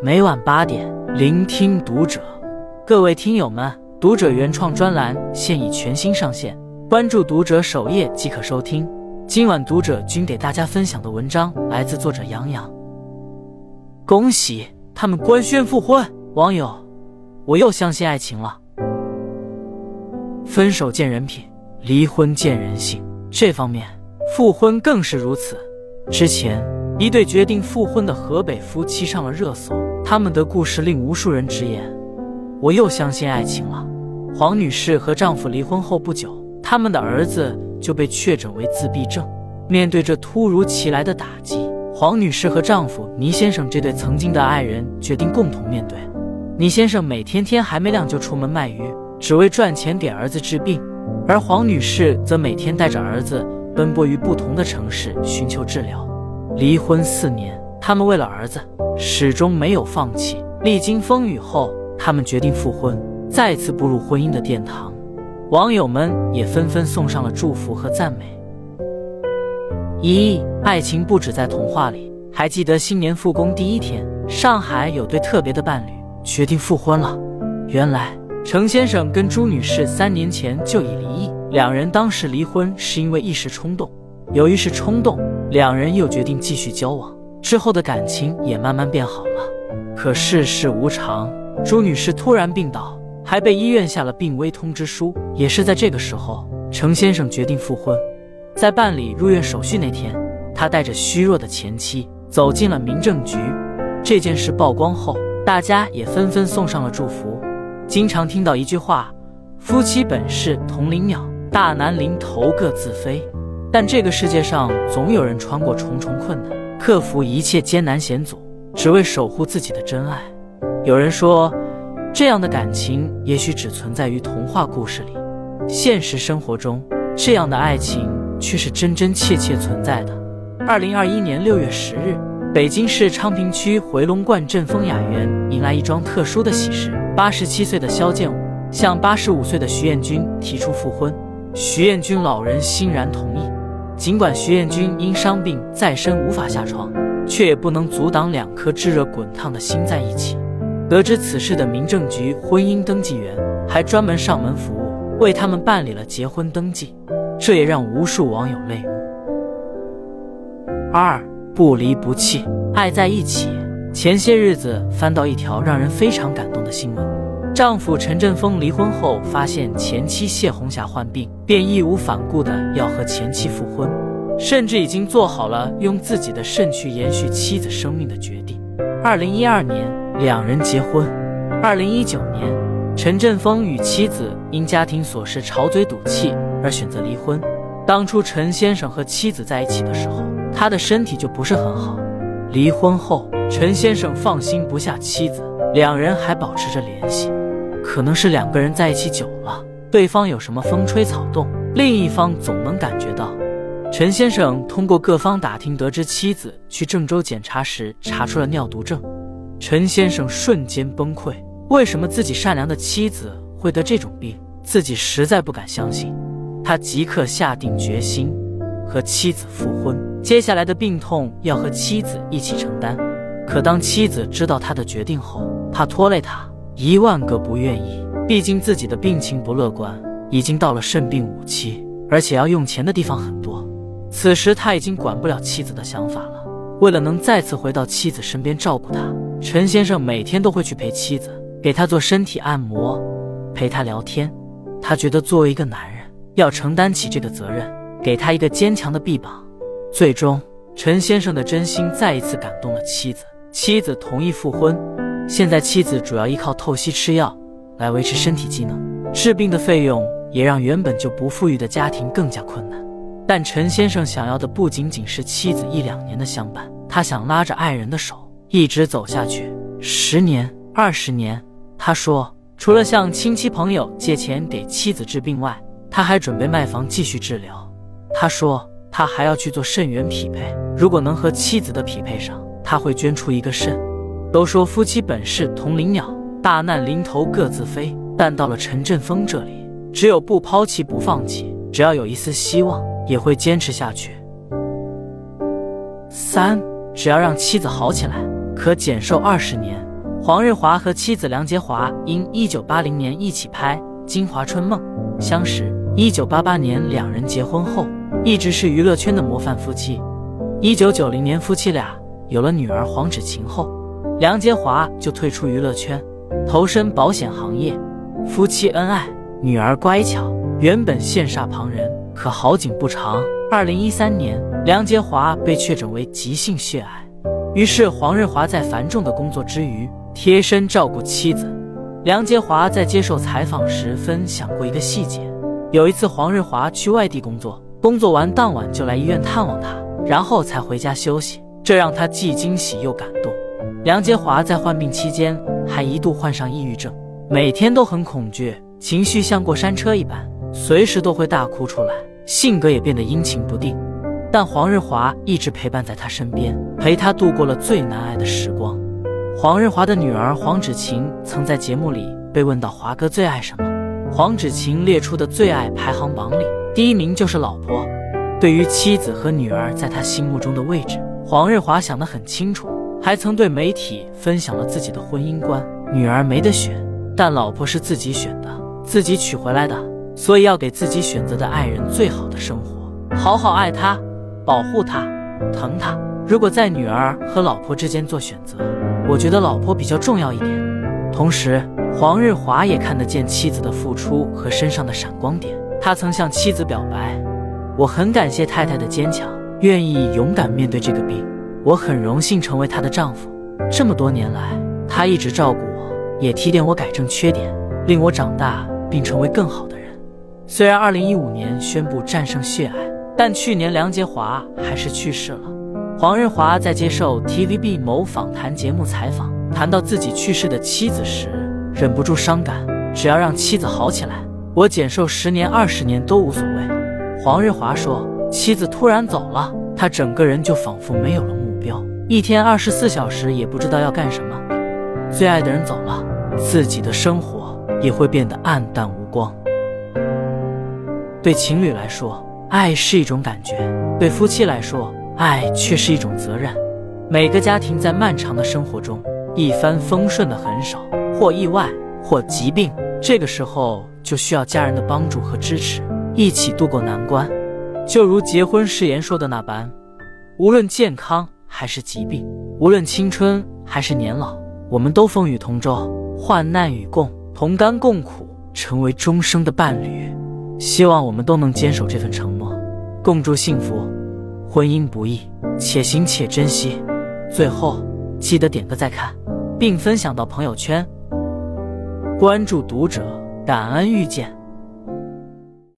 每晚八点，聆听读者。各位听友们，读者原创专栏现已全新上线，关注读者首页即可收听。今晚读者君给大家分享的文章来自作者杨洋。恭喜他们官宣复婚，网友，我又相信爱情了。分手见人品，离婚见人性，这方面复婚更是如此。之前一对决定复婚的河北夫妻上了热搜，他们的故事令无数人直言：“我又相信爱情了。”黄女士和丈夫离婚后不久，他们的儿子就被确诊为自闭症。面对这突如其来的打击，黄女士和丈夫倪先生这对曾经的爱人决定共同面对。倪先生每天天还没亮就出门卖鱼，只为赚钱给儿子治病，而黄女士则每天带着儿子。奔波于不同的城市寻求治疗，离婚四年，他们为了儿子始终没有放弃。历经风雨后，他们决定复婚，再次步入婚姻的殿堂。网友们也纷纷送上了祝福和赞美。一，爱情不止在童话里。还记得新年复工第一天，上海有对特别的伴侣决定复婚了。原来，程先生跟朱女士三年前就已离异。两人当时离婚是因为一时冲动，由于是冲动，两人又决定继续交往，之后的感情也慢慢变好了。可世事无常，朱女士突然病倒，还被医院下了病危通知书。也是在这个时候，程先生决定复婚。在办理入院手续那天，他带着虚弱的前妻走进了民政局。这件事曝光后，大家也纷纷送上了祝福。经常听到一句话：“夫妻本是同林鸟。”大难临头各自飞，但这个世界上总有人穿过重重困难，克服一切艰难险阻，只为守护自己的真爱。有人说，这样的感情也许只存在于童话故事里，现实生活中，这样的爱情却是真真切切存在的。二零二一年六月十日，北京市昌平区回龙观镇丰雅园迎来一桩特殊的喜事：八十七岁的肖建武向八十五岁的徐艳军提出复婚。徐彦军老人欣然同意，尽管徐彦军因伤病在身无法下床，却也不能阻挡两颗炙热滚烫的心在一起。得知此事的民政局婚姻登记员还专门上门服务，为他们办理了结婚登记，这也让无数网友泪目。二不离不弃，爱在一起。前些日子翻到一条让人非常感动的新闻。丈夫陈振峰离婚后，发现前妻谢红霞患病，便义无反顾的要和前妻复婚，甚至已经做好了用自己的肾去延续妻子生命的决定。二零一二年，两人结婚。二零一九年，陈振峰与妻子因家庭琐事吵嘴赌气而选择离婚。当初陈先生和妻子在一起的时候，他的身体就不是很好。离婚后，陈先生放心不下妻子，两人还保持着联系。可能是两个人在一起久了，对方有什么风吹草动，另一方总能感觉到。陈先生通过各方打听得知，妻子去郑州检查时查出了尿毒症。陈先生瞬间崩溃，为什么自己善良的妻子会得这种病？自己实在不敢相信。他即刻下定决心和妻子复婚，接下来的病痛要和妻子一起承担。可当妻子知道他的决定后，怕拖累他。一万个不愿意，毕竟自己的病情不乐观，已经到了肾病五期，而且要用钱的地方很多。此时他已经管不了妻子的想法了。为了能再次回到妻子身边照顾她，陈先生每天都会去陪妻子，给她做身体按摩，陪她聊天。他觉得作为一个男人，要承担起这个责任，给她一个坚强的臂膀。最终，陈先生的真心再一次感动了妻子，妻子同意复婚。现在妻子主要依靠透析吃药来维持身体机能，治病的费用也让原本就不富裕的家庭更加困难。但陈先生想要的不仅仅是妻子一两年的相伴，他想拉着爱人的手一直走下去，十年、二十年。他说，除了向亲戚朋友借钱给妻子治病外，他还准备卖房继续治疗。他说，他还要去做肾源匹配，如果能和妻子的匹配上，他会捐出一个肾。都说夫妻本是同林鸟，大难临头各自飞。但到了陈振峰这里，只有不抛弃不放弃，只要有一丝希望，也会坚持下去。三，只要让妻子好起来，可减寿二十年。黄日华和妻子梁洁华因1980年一起拍《金华春梦》相识，1988年两人结婚后，一直是娱乐圈的模范夫妻。1990年夫妻俩有了女儿黄芷晴后，梁洁华就退出娱乐圈，投身保险行业。夫妻恩爱，女儿乖巧，原本羡煞旁人。可好景不长，二零一三年，梁洁华被确诊为急性血癌。于是黄日华在繁重的工作之余，贴身照顾妻子。梁洁华在接受采访时分享过一个细节：有一次黄日华去外地工作，工作完当晚就来医院探望他，然后才回家休息，这让他既惊喜又感动。梁洁华在患病期间还一度患上抑郁症，每天都很恐惧，情绪像过山车一般，随时都会大哭出来。性格也变得阴晴不定，但黄日华一直陪伴在他身边，陪他度过了最难挨的时光。黄日华的女儿黄芷晴曾在节目里被问到华哥最爱什么，黄芷晴列出的最爱排行榜里，第一名就是老婆。对于妻子和女儿在他心目中的位置，黄日华想得很清楚，还曾对媒体分享了自己的婚姻观：女儿没得选，但老婆是自己选的，自己娶回来的。所以要给自己选择的爱人最好的生活，好好爱她，保护她，疼她。如果在女儿和老婆之间做选择，我觉得老婆比较重要一点。同时，黄日华也看得见妻子的付出和身上的闪光点。他曾向妻子表白：“我很感谢太太的坚强，愿意勇敢面对这个病。我很荣幸成为她的丈夫。这么多年来，她一直照顾我，也提点我改正缺点，令我长大并成为更好的人。”虽然2015年宣布战胜血癌，但去年梁洁华还是去世了。黄日华在接受 TVB 某访谈节目采访，谈到自己去世的妻子时，忍不住伤感。只要让妻子好起来，我减寿十年二十年都无所谓。黄日华说，妻子突然走了，他整个人就仿佛没有了标，一天二十四小时也不知道要干什么。最爱的人走了，自己的生活也会变得暗淡无光。对情侣来说，爱是一种感觉；对夫妻来说，爱却是一种责任。每个家庭在漫长的生活中，一帆风顺的很少，或意外，或疾病。这个时候就需要家人的帮助和支持，一起度过难关。就如结婚誓言说的那般，无论健康还是疾病，无论青春还是年老，我们都风雨同舟，患难与共，同甘共苦，成为终生的伴侣。希望我们都能坚守这份承诺，共筑幸福。婚姻不易，且行且珍惜。最后，记得点个再看，并分享到朋友圈。关注读者，感恩遇见。